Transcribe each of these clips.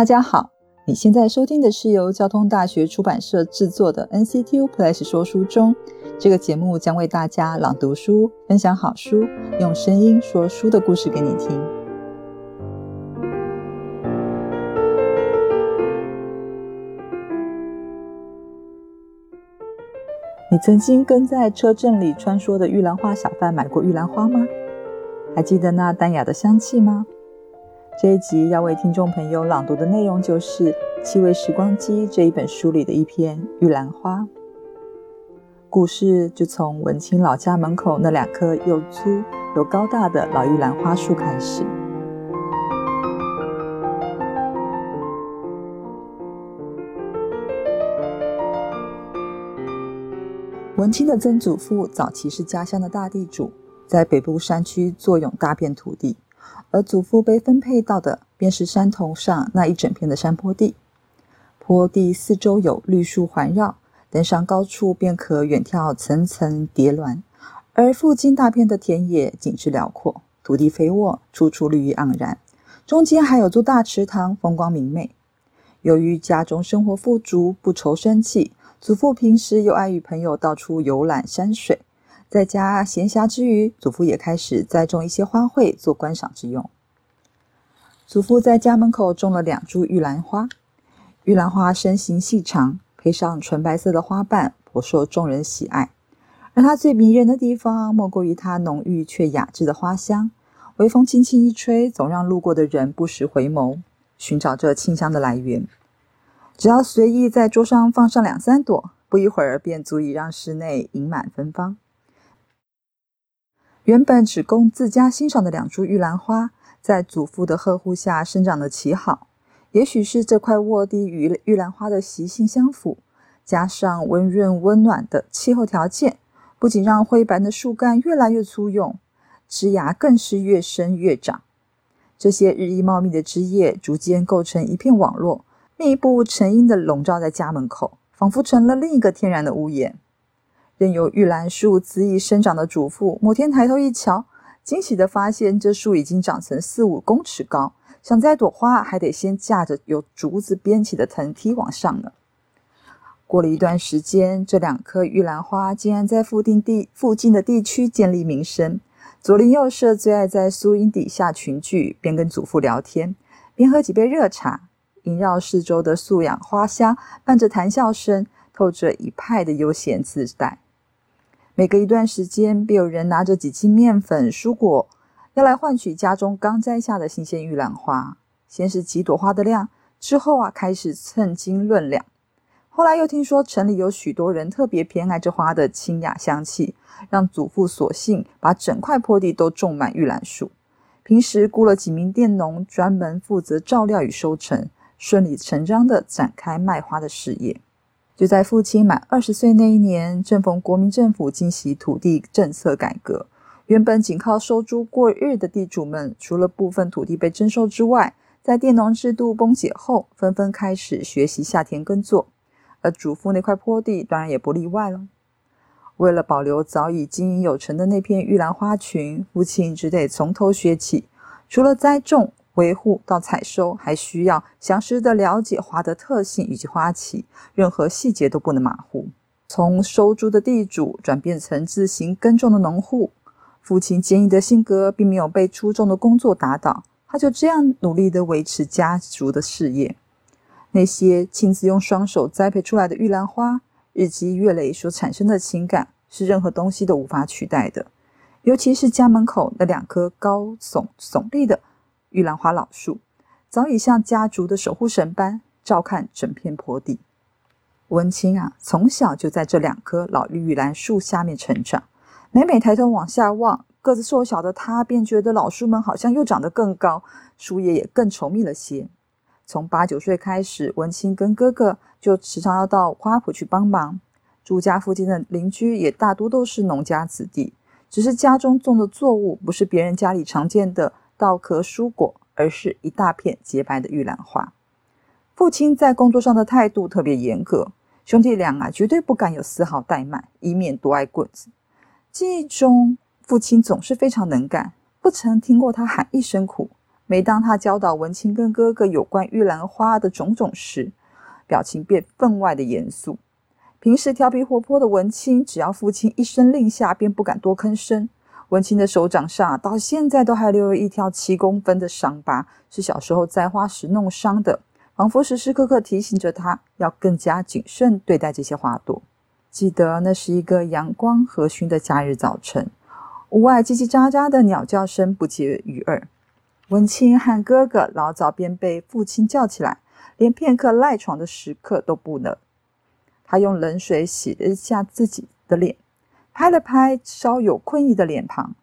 大家好，你现在收听的是由交通大学出版社制作的 NCTU Plus 说书中。这个节目将为大家朗读书，分享好书，用声音说书的故事给你听。你曾经跟在车阵里穿梭的玉兰花小贩买过玉兰花吗？还记得那淡雅的香气吗？这一集要为听众朋友朗读的内容就是《气味时光机》这一本书里的一篇《玉兰花》。故事就从文清老家门口那两棵又粗又高大的老玉兰花树开始。文清的曾祖父早期是家乡的大地主，在北部山区坐拥大片土地，而祖父被分配到的便是山头上那一整片的山坡地。坡地四周有绿树环绕，登上高处便可远眺层层叠峦，而附近大片的田野景致辽阔，土地肥沃，处处绿意盎然。中间还有座大池塘，风光明媚。由于家中生活富足，不愁生计。祖父平时又爱与朋友到处游览山水，在家闲暇之余，祖父也开始栽种一些花卉做观赏之用。祖父在家门口种了两株玉兰花，玉兰花身形细长，配上纯白色的花瓣，颇受众人喜爱。而它最迷人的地方，莫过于它浓郁却雅致的花香。微风轻轻一吹，总让路过的人不时回眸，寻找这清香的来源。只要随意在桌上放上两三朵，不一会儿便足以让室内盈满芬芳。原本只供自家欣赏的两株玉兰花，在祖父的呵护下生长得奇好。也许是这块沃地与玉兰花的习性相符，加上温润温暖的气候条件，不仅让灰白的树干越来越粗壮，枝芽更是越生越长。这些日益茂密的枝叶逐渐构成一片网络。密布成荫的笼罩在家门口，仿佛成了另一个天然的屋檐。任由玉兰树恣意生长的主妇，某天抬头一瞧，惊喜地发现这树已经长成四五公尺高，想摘朵花还得先架着由竹子编起的藤梯往上呢。过了一段时间，这两棵玉兰花竟然在附近地附近的地区建立名声，左邻右舍最爱在树荫底下群聚，边跟祖父聊天，边喝几杯热茶。萦绕四周的素养花香，伴着谈笑声，透着一派的悠闲自在。每隔一段时间，便有人拿着几斤面粉、蔬果，要来换取家中刚摘下的新鲜玉兰花。先是几朵花的量，之后啊，开始称斤论两。后来又听说城里有许多人特别偏爱这花的清雅香气，让祖父索性把整块坡地都种满玉兰树。平时雇了几名佃农，专门负责照料与收成。顺理成章地展开卖花的事业。就在父亲满二十岁那一年，正逢国民政府进行土地政策改革，原本仅靠收租过日的地主们，除了部分土地被征收之外，在佃农制度崩解后，纷纷开始学习下田耕作。而祖父那块坡地当然也不例外了。为了保留早已经营有成的那片玉兰花群，父亲只得从头学起，除了栽种。维护到采收，还需要详实的了解花的特性以及花期，任何细节都不能马虎。从收租的地主转变成自行耕种的农户，父亲坚毅的性格并没有被出众的工作打倒，他就这样努力的维持家族的事业。那些亲自用双手栽培出来的玉兰花，日积月累所产生的情感，是任何东西都无法取代的。尤其是家门口那两棵高耸耸立的。玉兰花老树早已像家族的守护神般照看整片坡地。文清啊，从小就在这两棵老玉兰树下面成长。每每抬头往下望，个子瘦小的他便觉得老树们好像又长得更高，树叶也更稠密了些。从八九岁开始，文清跟哥哥就时常要到花圃去帮忙。住家附近的邻居也大多都是农家子弟，只是家中种的作物不是别人家里常见的。稻壳蔬果，而是一大片洁白的玉兰花。父亲在工作上的态度特别严格，兄弟俩啊绝对不敢有丝毫怠慢，以免多挨棍子。记忆中，父亲总是非常能干，不曾听过他喊一声苦，每当他教导文清跟哥哥有关玉兰花的种种时，表情便分外的严肃。平时调皮活泼的文清，只要父亲一声令下，便不敢多吭声。文清的手掌上到现在都还留有一条七公分的伤疤，是小时候栽花时弄伤的，仿佛时时刻刻提醒着他要更加谨慎对待这些花朵。记得那是一个阳光和煦的假日早晨，屋外叽叽喳喳的鸟叫声不绝于耳。文清和哥哥老早便被父亲叫起来，连片刻赖床的时刻都不能。他用冷水洗了一下自己的脸，拍了拍稍有困意的脸庞，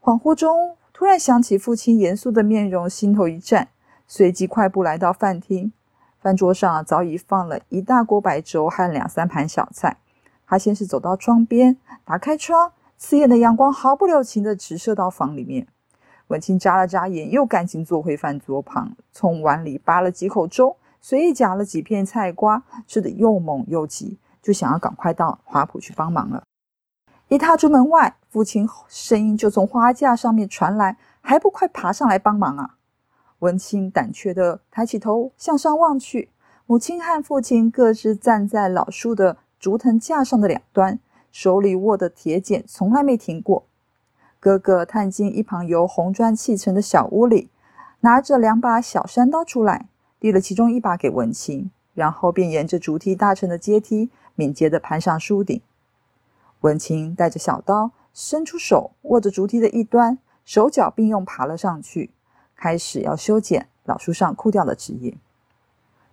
恍惚中突然想起父亲严肃的面容，心头一颤，随即快步来到饭厅。饭桌上早已放了一大锅白粥和两三盘小菜。他先是走到窗边，打开窗，刺眼的阳光毫不留情地直射到房里面。文清眨了眨眼，又赶紧坐回饭桌旁，从碗里扒了几口粥，随意夹了几片菜瓜，吃得又猛又急，就想要赶快到华普去帮忙了。一踏出门外，父亲声音就从花架上面传来：“还不快爬上来帮忙啊！”文清胆怯地抬起头向上望去，母亲和父亲各自站在老树的竹藤架上的两端，手里握的铁剪从来没停过。哥哥探进一旁由红砖砌成的小屋里，拿着两把小山刀出来，递了其中一把给文清，然后便沿着竹梯搭成的阶梯，敏捷地攀上树顶。文清带着小刀，伸出手握着竹梯的一端，手脚并用爬了上去，开始要修剪老树上枯掉的枝叶。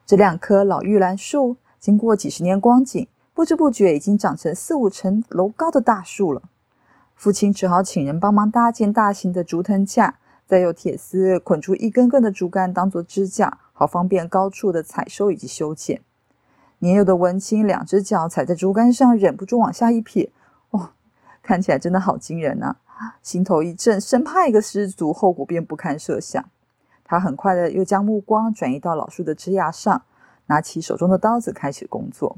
这两棵老玉兰树，经过几十年光景，不知不觉已经长成四五层楼高的大树了。父亲只好请人帮忙搭建大型的竹藤架，再用铁丝捆出一根根的竹竿当做支架，好方便高处的采收以及修剪。年幼的文清两只脚踩在竹竿上，忍不住往下一撇，看起来真的好惊人啊！心头一震，生怕一个失足，后果便不堪设想。他很快的又将目光转移到老树的枝桠上，拿起手中的刀子开始工作。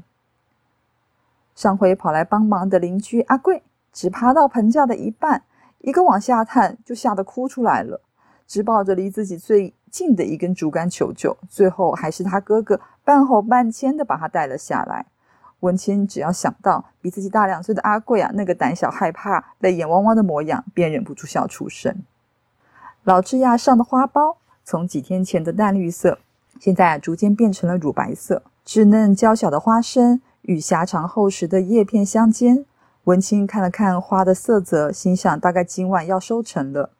上回跑来帮忙的邻居阿贵。只爬到棚架的一半，一个往下探，就吓得哭出来了，只抱着离自己最近的一根竹竿求救。最后还是他哥哥半吼半牵的把他带了下来。文清只要想到比自己大两岁的阿贵啊，那个胆小害怕、泪眼汪汪的模样，便忍不住笑出声。老枝桠上的花苞，从几天前的淡绿色，现在逐渐变成了乳白色。稚嫩娇小的花身与狭长厚实的叶片相间。文清看了看花的色泽，心想大概今晚要收成了。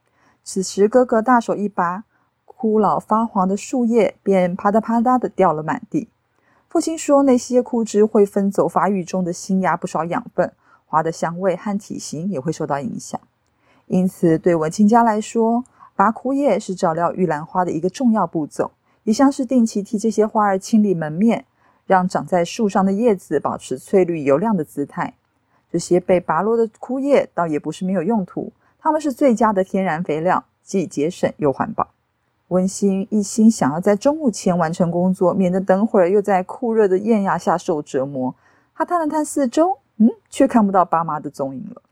此时，哥哥大手一拔，枯老发黄的树叶便啪嗒啪嗒的掉了满地。父亲说，那些枯枝会分走发育中的新芽不少养分，花的香味和体型也会受到影响。因此，对文清家来说，拔枯叶是照料玉兰花的一个重要步骤，也像是定期替这些花儿清理门面，让长在树上的叶子保持翠绿油亮的姿态。这些被拔落的枯叶倒也不是没有用途，它们是最佳的天然肥料，既节省又环保。温馨一心想要在中午前完成工作，免得等会儿又在酷热的艳阳下受折磨。他探了探四周，嗯，却看不到爸妈的踪影了。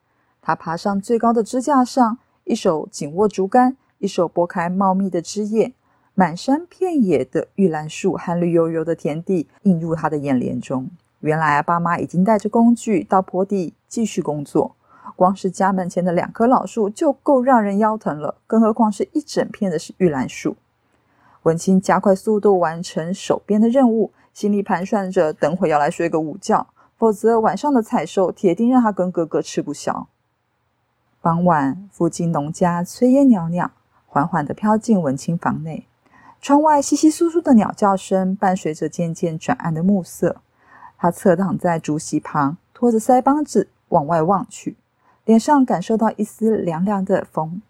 他爬上最高的支架上，一手紧握竹竿，一手拨开茂密的枝叶，满山遍野的玉兰树和绿油油的田地映入他的眼帘中。原来爸妈已经带着工具到坡地继续工作，光是家门前的两棵老树就够让人腰疼了，更何况是一整片的是玉兰树。文清加快速度完成手边的任务，心里盘算着等会要来睡个午觉，否则晚上的采收铁定让他跟哥哥吃不消。傍晚，附近农家炊烟袅袅，缓缓地飘进文清房内，窗外稀稀疏疏的鸟叫声伴随着渐渐转暗的暮色。他侧躺在竹席旁，托着腮帮子往外望去，脸上感受到一丝凉凉的风。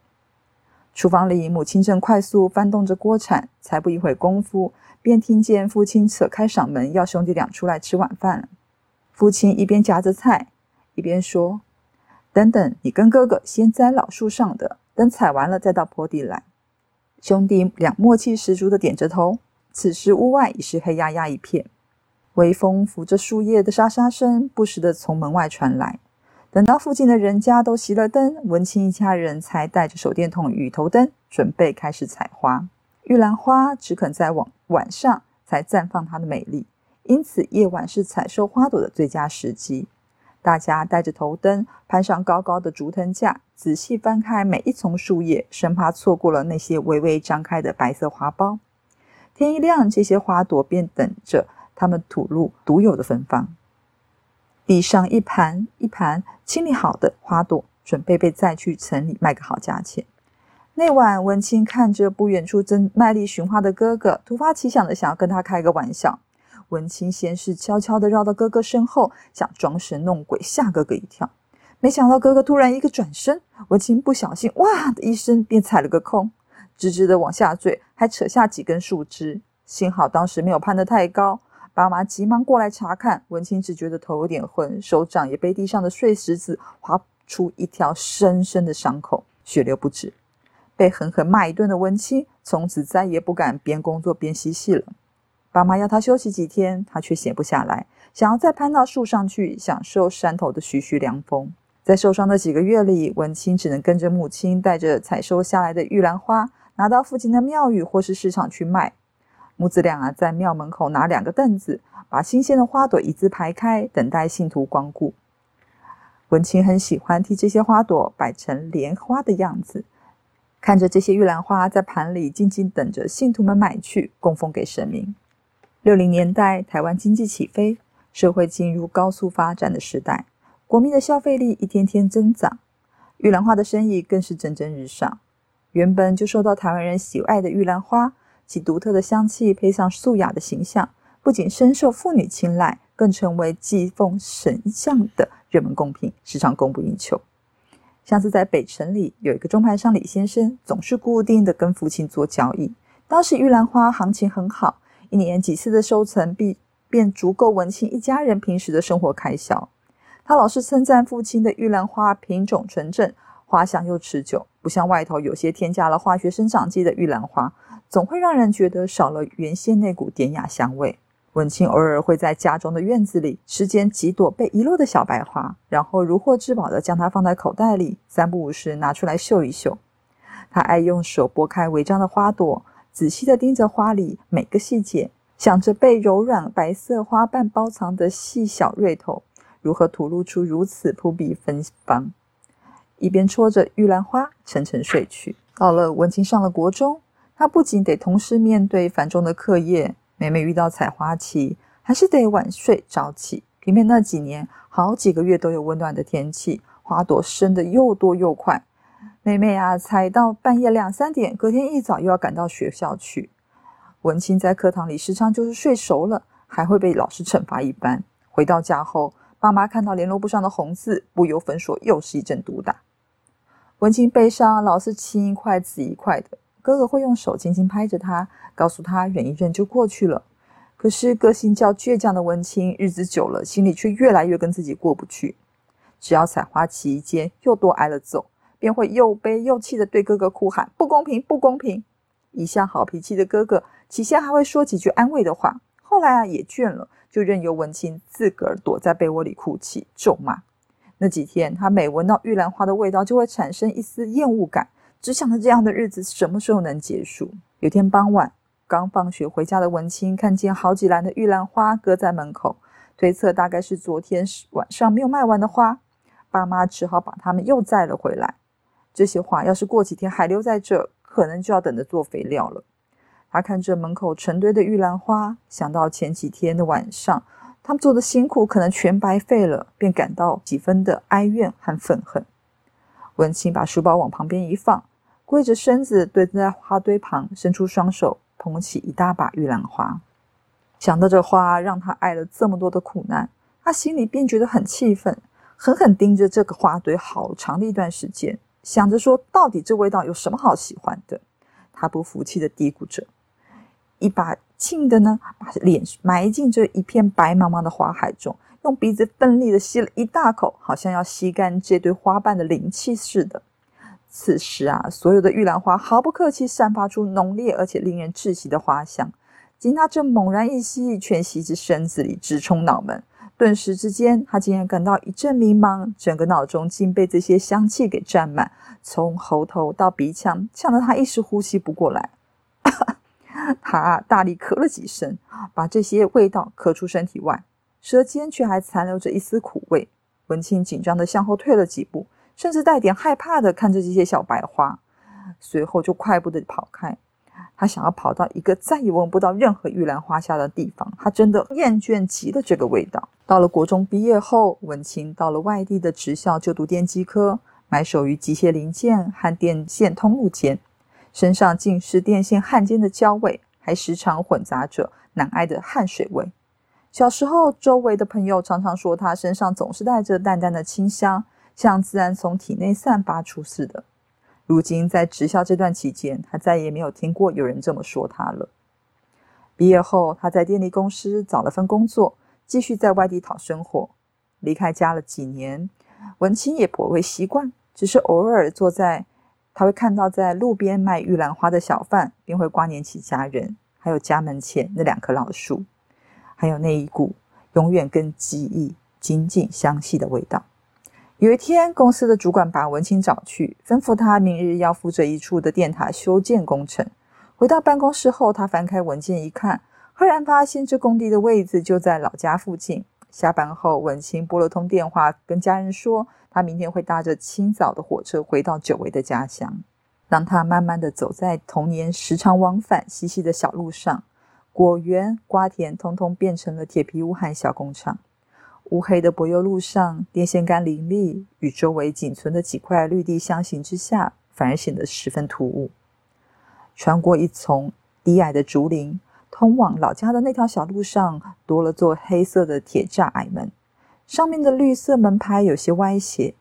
厨房里，母亲正快速翻动着锅铲，才不一会功夫，便听见父亲扯开嗓门要兄弟俩出来吃晚饭。父亲一边夹着菜，一边说：“等等，你跟哥哥先栽老树上的，等采完了再到坡地来。”兄弟俩默契十足的点着头。此时屋外已是黑压压一片。微风拂着树叶的沙沙声，不时的从门外传来。等到附近的人家都熄了灯，文清一家人才带着手电筒与头灯，准备开始采花。玉兰花只肯在晚晚上才绽放它的美丽，因此夜晚是采收花朵的最佳时机。大家带着头灯，攀上高高的竹藤架，仔细翻开每一丛树叶，生怕错过了那些微微张开的白色花苞。天一亮，这些花朵便等着它们吐露独有的芬芳。地上一盘一盘清理好的花朵，准备被载去城里卖个好价钱。那晚，文清看着不远处正卖力寻花的哥哥，突发奇想的想要跟他开个玩笑。文清先是悄悄地绕到哥哥身后，想装神弄鬼吓哥哥一跳。没想到哥哥突然一个转身，文清不小心哇的一声便踩了个空，直直的往下坠，还扯下几根树枝。幸好当时没有攀得太高。爸妈急忙过来查看，文清只觉得头有点昏，手掌也被地上的碎石子划出一条深深的伤口，血流不止。被狠狠骂一顿的文清，从此再也不敢边工作边嬉戏了。爸妈要他休息几天，他却闲不下来，想要再攀到树上去享受山头的徐徐凉风。在受伤的几个月里，文清只能跟着母亲带着采收下来的玉兰花，拿到附近的庙宇或是市场去卖。母子俩啊，在庙门口拿两个凳子，把新鲜的花朵一字排开，等待信徒光顾。文清很喜欢替这些花朵摆成莲花的样子。看着这些玉兰花在盘里静静等着信徒们买去供奉给神明。六零年代，台湾经济起飞，社会进入高速发展的时代，国民的消费力一天天增长，玉兰花的生意更是蒸蒸日上。原本就受到台湾人喜爱的玉兰花，其独特的香气配上素雅的形象，不仅深受妇女青睐，更成为祭奉神像的热门贡品，时常供不应求。像是在北城里有一个中盘商李先生，总是固定的跟父亲做交易。当时玉兰花行情很好，一年几次的收成必便足够文清一家人平时的生活开销。他老是称赞父亲的玉兰花品种纯正，花香又持久，不像外头有些添加了化学生长剂的玉兰花，总会让人觉得少了原先那股典雅香味。文清偶尔会在家中的院子里拾捡几朵被遗落的小白花，然后如获至宝的将它放在口袋里，三不五时拿出来嗅一嗅。他爱用手拨开违章的花朵，仔细的盯着花里每个细节，想着被柔软白色花瓣包藏的细小蕊头如何吐露出如此扑鼻芬芳。一边戳着玉兰花，沉沉睡去。到了文清上了国中，他不仅得同时面对繁重的课业。每每遇到采花期，还是得晚睡早起。偏偏那几年，好几个月都有温暖的天气，花朵生得又多又快。妹妹啊，采到半夜两三点，隔天一早又要赶到学校去。文清在课堂里时常就是睡熟了，还会被老师惩罚一番。回到家后，爸妈看到联络簿上的红字，不由分说，又是一阵毒打。文清背上老是青一块紫一块的。哥哥会用手轻轻拍着他，告诉他忍一忍就过去了。可是个性较倔强的文清，日子久了，心里却越来越跟自己过不去。只要采花期间又多挨了揍，便会又悲又气的对哥哥哭喊：“不公平，不公平！”一向好脾气的哥哥，起先还会说几句安慰的话，后来啊也倦了，就任由文清自个儿躲在被窝里哭泣咒骂。那几天，他每闻到玉兰花的味道，就会产生一丝厌恶感。只想着这样的日子什么时候能结束。有天傍晚，刚放学回家的文清看见好几篮的玉兰花搁在门口，推测大概是昨天晚上没有卖完的花。爸妈只好把它们又载了回来。这些花要是过几天还留在这，可能就要等着做肥料了。他看着门口成堆的玉兰花，想到前几天的晚上他们做的辛苦可能全白费了，便感到几分的哀怨和愤恨。文清把书包往旁边一放。跪着身子蹲在花堆旁，伸出双手捧起一大把玉兰花。想到这花让他挨了这么多的苦难，他心里便觉得很气愤，狠狠盯着这个花堆好长的一段时间，想着说：到底这味道有什么好喜欢的？他不服气的嘀咕着，一把劲的呢，把脸埋进这一片白茫茫的花海中，用鼻子奋力的吸了一大口，好像要吸干这堆花瓣的灵气似的。此时啊，所有的玉兰花毫不客气，散发出浓烈而且令人窒息的花香。吉娜正猛然一吸，全吸至身子里，直冲脑门。顿时之间，他竟然感到一阵迷茫，整个脑中竟被这些香气给占满，从喉头到鼻腔，呛得他一时呼吸不过来。他大力咳了几声，把这些味道咳出身体外，舌尖却还残留着一丝苦味。文庆紧张的向后退了几步，甚至带点害怕的看着这些小白花，随后就快步的跑开。他想要跑到一个再也闻不到任何玉兰花香的地方。他真的厌倦极了这个味道。到了国中毕业后，文清到了外地的职校就读电机科，埋首于机械零件和电线通路间，身上尽是电线焊接的焦味，还时常混杂着难挨的汗水味。小时候，周围的朋友常常说他身上总是带着淡淡的清香，像自然从体内散发出似的。如今在职校这段期间，他再也没有听过有人这么说他了。毕业后，他在电力公司找了份工作，继续在外地讨生活。离开家了几年，文清也颇为习惯，只是偶尔坐在，他会看到在路边卖玉兰花的小贩，便会挂念起家人，还有家门前那两棵老树。还有那一股永远跟记忆紧紧相系的味道。有一天，公司的主管把文清找去，吩咐他明日要负责一处的电塔修建工程。回到办公室后，他翻开文件一看，赫然发现这工地的位置就在老家附近。下班后，文清拨了通电话，跟家人说，他明天会搭着清早的火车回到久违的家乡。当他慢慢的走在童年时常往返嬉戏的小路上。果园、瓜田，通通变成了铁皮屋和小工厂。乌黑的柏油路上，电线杆林立，与周围仅存的几块绿地相形之下，反而显得十分突兀。穿过一丛低矮的竹林，通往老家的那条小路上，多了座黑色的铁栅矮门，上面的绿色门牌有些歪斜。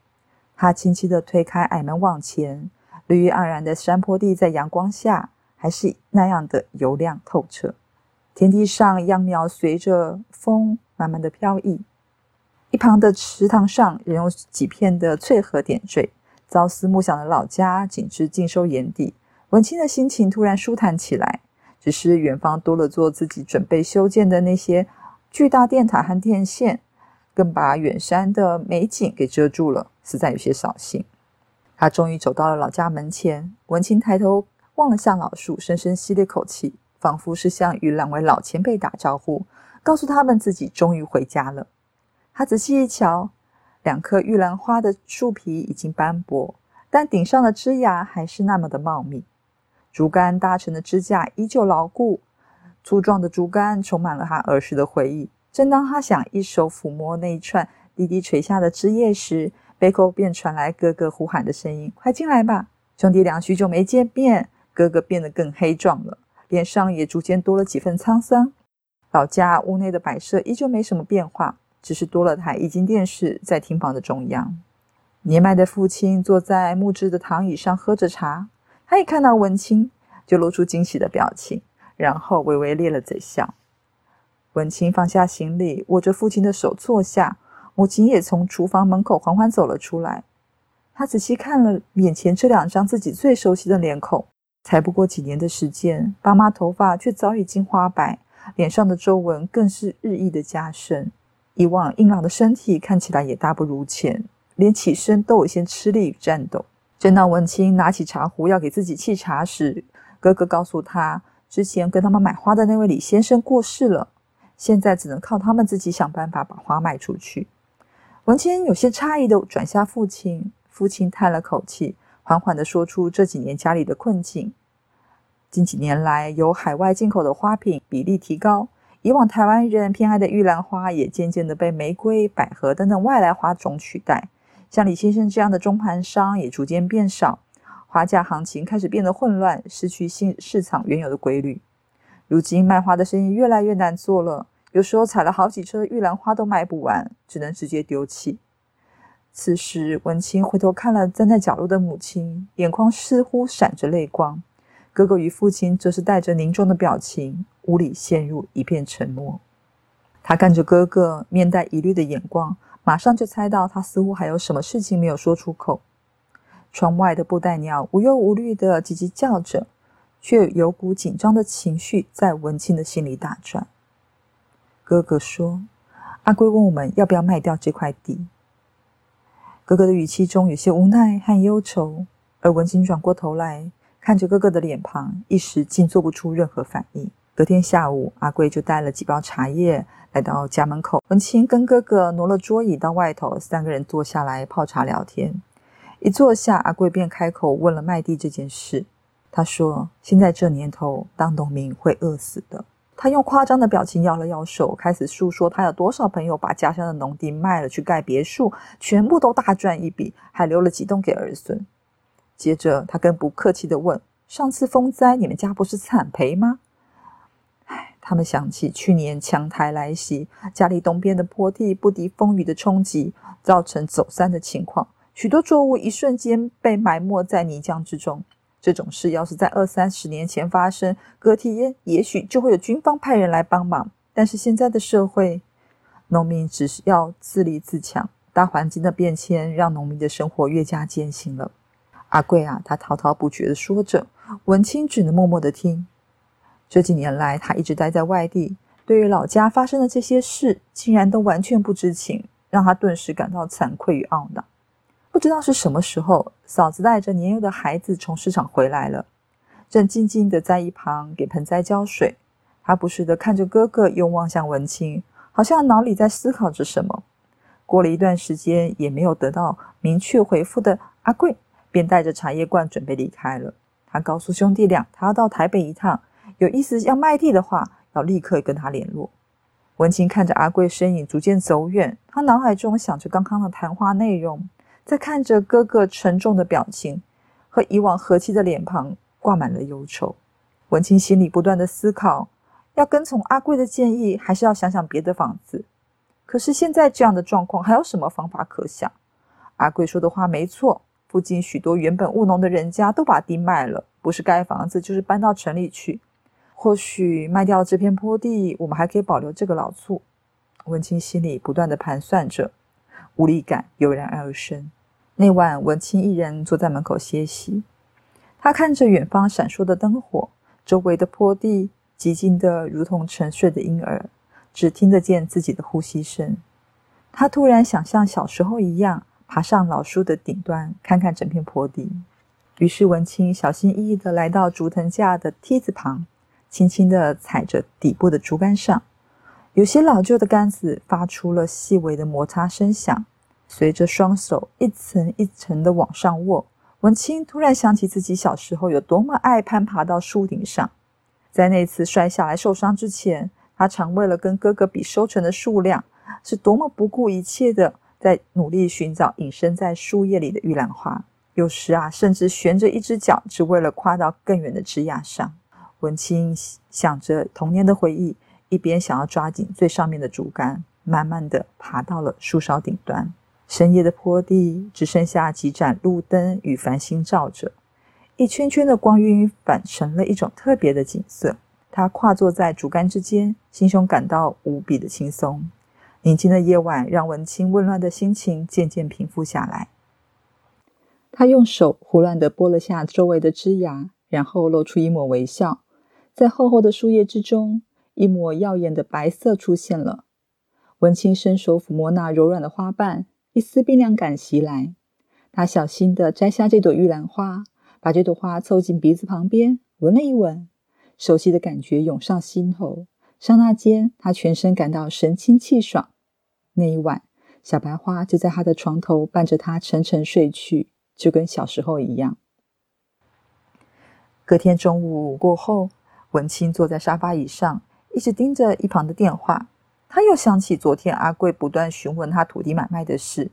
他轻轻地推开矮门，往前，绿意盎然的山坡地在阳光下，还是那样的油亮透彻。田地上秧苗随着风慢慢的飘逸，一旁的池塘上仍有几片的翠荷点缀。朝思暮想的老家景致尽收眼底，文清的心情突然舒坦起来。只是远方多了座自己准备修建的那些巨大电塔和电线，更把远山的美景给遮住了，实在有些扫兴。他终于走到了老家门前，文清抬头望了下老树，深深吸了一口气。仿佛是向与两位老前辈打招呼，告诉他们自己终于回家了。他仔细一瞧，两棵玉兰花的树皮已经斑驳，但顶上的枝芽还是那么的茂密，竹竿搭成的支架依旧牢固。粗壮的竹竿充满了他儿时的回忆。正当他想一手抚摸那一串低低垂下的枝叶时，背后便传来哥哥呼喊的声音：“快进来吧，兄弟俩许久没见面。”哥哥变得更黑壮了。脸上也逐渐多了几分沧桑。老家屋内的摆设依旧没什么变化，只是多了台液晶电视在厅房的中央。年迈的父亲坐在木质的躺椅上喝着茶，他一看到文清，就露出惊喜的表情，然后微微咧了嘴笑。文清放下行李，握着父亲的手坐下，母亲也从厨房门口缓缓走了出来。他仔细看了眼前这两张自己最熟悉的脸孔。才不过几年的时间，爸妈头发却早已经花白，脸上的皱纹更是日益的加深。以往硬朗的身体看起来也大不如前，连起身都有些吃力与颤抖。正当文清拿起茶壶要给自己沏茶时，哥哥告诉他，之前跟他们买花的那位李先生过世了，现在只能靠他们自己想办法把花卖出去。文清有些诧异的转向父亲，父亲叹了口气。缓缓的说出这几年家里的困境。近几年来，由海外进口的花品比例提高，以往台湾人偏爱的玉兰花也渐渐地被玫瑰、百合等等外来花种取代。像李先生这样的中盘商也逐渐变少，花价行情开始变得混乱，失去新市场原有的规律。如今卖花的生意越来越难做了，有时候采了好几车的玉兰花都卖不完，只能直接丢弃。此时，文清回头看了站在角落的母亲，眼眶似乎闪着泪光。哥哥与父亲则是带着凝重的表情，屋里陷入一片沉默。他看着哥哥面带疑虑的眼光，马上就猜到他似乎还有什么事情没有说出口。窗外的布袋鸟无忧无虑地叽叽叫着，却有股紧张的情绪在文清的心里打转。哥哥说：“阿贵问我们要不要卖掉这块地。”哥哥的语气中有些无奈和忧愁，而文清转过头来，看着哥哥的脸庞，一时竟做不出任何反应。隔天下午，阿贵就带了几包茶叶来到家门口。文清跟哥哥挪了桌椅到外头，三个人坐下来泡茶聊天。一坐下，阿贵便开口问了卖地这件事。他说：“现在这年头，当农民会饿死的。”他用夸张的表情摇了摇手，开始诉说他有多少朋友把家乡的农地卖了去盖别墅，全部都大赚一笔，还留了几栋给儿孙。接着，他更不客气地问：“上次风灾，你们家不是惨赔吗？”他们想起去年强台来袭，家里东边的坡地不敌风雨的冲击，造成走山的情况，许多作物一瞬间被埋没在泥浆之中。这种事要是在二三十年前发生，隔天也许就会有军方派人来帮忙。但是现在的社会，农民只是要自立自强，大环境的变迁让农民的生活越加艰辛了。阿贵啊，他滔滔不绝的说着，文清只能默默的听。这几年来，他一直待在外地，对于老家发生的这些事，竟然都完全不知情，让他顿时感到惭愧与懊恼。不知道是什么时候，嫂子带着年幼的孩子从市场回来了，正静静的在一旁给盆栽浇水。他不时的看着哥哥，又望向文清，好像脑里在思考着什么。过了一段时间，也没有得到明确回复的阿贵，便带着茶叶罐准备离开了。他告诉兄弟俩，他要到台北一趟，有意思要卖地的话，要立刻跟他联络。文清看着阿贵身影逐渐走远，他脑海中想着刚刚的谈话内容。在看着哥哥沉重的表情和以往和气的脸庞，挂满了忧愁。文清心里不断的思考：要跟从阿贵的建议，还是要想想别的房子？可是现在这样的状况，还有什么方法可想？阿贵说的话没错，附近许多原本务农的人家都把地卖了，不是盖房子，就是搬到城里去。或许卖掉这片坡地，我们还可以保留这个老厝。文清心里不断的盘算着。无力感油然而生。那晚，文清一人坐在门口歇息。他看着远方闪烁的灯火，周围的坡地寂静的如同沉睡的婴儿，只听得见自己的呼吸声。他突然想像小时候一样，爬上老树的顶端，看看整片坡地。于是，文清小心翼翼地来到竹藤架的梯子旁，轻轻地踩着底部的竹竿上。有些老旧的杆子发出了细微的摩擦声响，随着双手一层一层的往上握，文清突然想起自己小时候有多么爱攀爬到树顶上。在那次摔下来受伤之前，他常为了跟哥哥比收成的数量，是多么不顾一切的在努力寻找隐身在树叶里的玉兰花。有时啊，甚至悬着一只脚，只为了跨到更远的枝桠上。文清想着童年的回忆。一边想要抓紧最上面的竹竿，慢慢的爬到了树梢顶端。深夜的坡地只剩下几盏路灯与繁星照着，一圈圈的光晕反成了一种特别的景色。他跨坐在竹竿之间，心中感到无比的轻松。宁静的夜晚让文清混乱的心情渐渐平复下来。他用手胡乱地拨了下周围的枝芽，然后露出一抹微笑，在厚厚的树叶之中。一抹耀眼的白色出现了，文清伸手抚摸那柔软的花瓣，一丝冰凉感袭来。他小心地摘下这朵玉兰花，把这朵花凑近鼻子旁边闻了一闻，熟悉的感觉涌上心头。刹那间，他全身感到神清气爽。那一晚，小白花就在他的床头伴着他沉沉睡去，就跟小时候一样。隔天中午过后，文清坐在沙发椅上。一直盯着一旁的电话，他又想起昨天阿贵不断询问他土地买卖的事。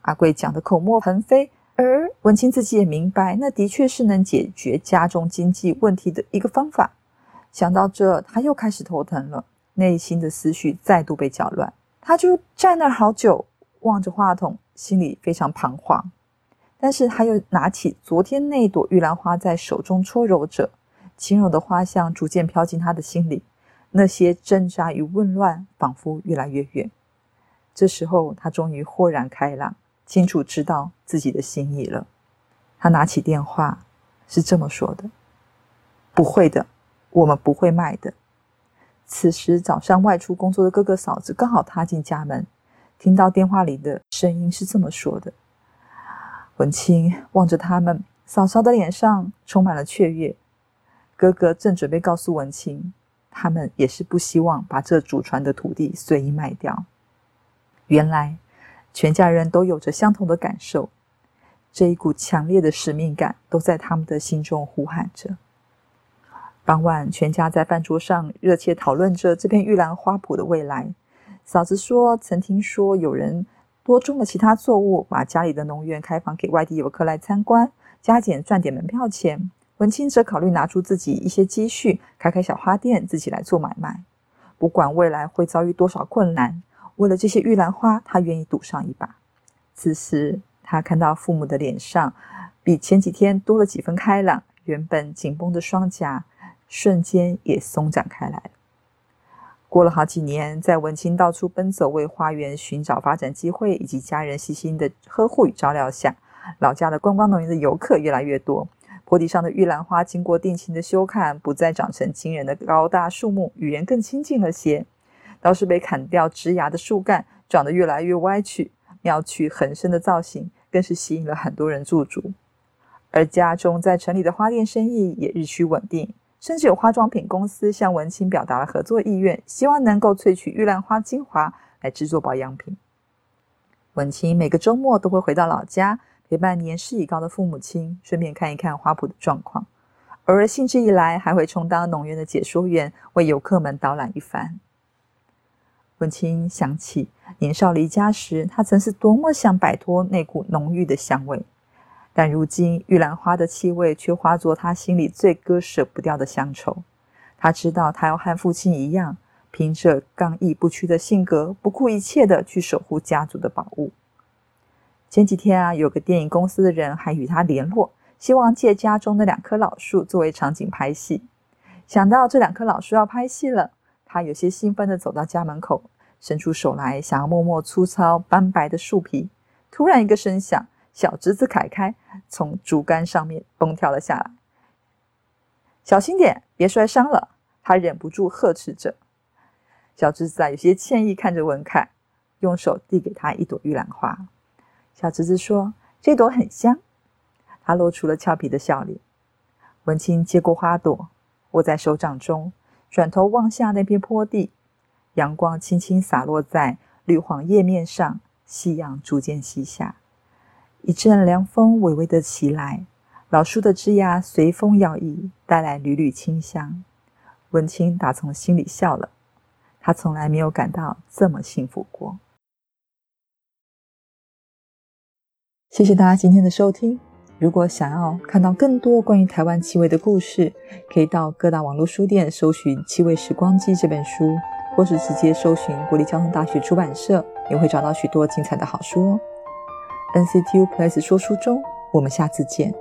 阿贵讲的口沫横飞，而文清自己也明白，那的确是能解决家中经济问题的一个方法。想到这，他又开始头疼了，内心的思绪再度被搅乱。他就站那好久，望着话筒，心里非常彷徨。但是他又拿起昨天那朵玉兰花，在手中搓揉着，轻柔的花香逐渐飘进他的心里。那些挣扎与混乱仿佛越来越远。这时候，他终于豁然开朗，清楚知道自己的心意了。他拿起电话，是这么说的：“不会的，我们不会卖的。”此时，早上外出工作的哥哥嫂子刚好踏进家门，听到电话里的声音是这么说的。文清望着他们，嫂嫂的脸上充满了雀跃。哥哥正准备告诉文清，他们也是不希望把这祖传的土地随意卖掉。原来，全家人都有着相同的感受，这一股强烈的使命感都在他们的心中呼喊着。傍晚，全家在饭桌上热切讨论着这片玉兰花圃的未来。嫂子说：“曾听说有人多种了其他作物，把家里的农园开放给外地游客来参观，加减赚点门票钱。”文清则考虑拿出自己一些积蓄，开开小花店，自己来做买卖。不管未来会遭遇多少困难，为了这些玉兰花，他愿意赌上一把。此时，他看到父母的脸上比前几天多了几分开朗，原本紧绷的双颊瞬间也松展开来。过了好几年，在文清到处奔走为花园寻找发展机会，以及家人细心的呵护与照料下，老家的观光农园的游客越来越多。坡地上的玉兰花经过定期的修看，不再长成惊人的高大树木，与人更亲近了些。倒是被砍掉枝芽的树干，长得越来越歪曲，妙趣横生的造型，更是吸引了很多人驻足。而家中在城里的花店生意也日趋稳定。甚至有化妆品公司向文清表达了合作意愿，希望能够萃取玉兰花精华来制作保养品。文清每个周末都会回到老家，陪伴年事已高的父母亲，顺便看一看花圃的状况。偶尔兴致一来，还会充当农园的解说员，为游客们导览一番。文清想起年少离家时，他曾是多么想摆脱那股浓郁的香味。但如今，玉兰花的气味却化作他心里最割舍不掉的乡愁。他知道，他要和父亲一样，凭着刚毅不屈的性格，不顾一切的去守护家族的宝物。前几天啊，有个电影公司的人还与他联络，希望借家中的两棵老树作为场景拍戏。想到这两棵老树要拍戏了，他有些兴奋的走到家门口，伸出手来想要摸摸粗糙斑白的树皮。突然，一个声响。小侄子凯凯从竹竿上面蹦跳了下来，小心点，别摔伤了。他忍不住呵斥着。小侄子啊，有些歉意看着文凯，用手递给他一朵玉兰花。小侄子说：“这朵很香。”他露出了俏皮的笑脸。文清接过花朵，握在手掌中，转头望向那片坡地，阳光轻轻洒落在绿黄叶面上，夕阳逐渐西下。一阵凉风微微的袭来，老树的枝桠随风摇曳，带来缕缕清香。文清打从心里笑了，他从来没有感到这么幸福过。谢谢大家今天的收听。如果想要看到更多关于台湾气味的故事，可以到各大网络书店搜寻《气味时光机》这本书，或是直接搜寻国立交通大学出版社，也会找到许多精彩的好书哦。NCTU Plus 说书中，我们下次见。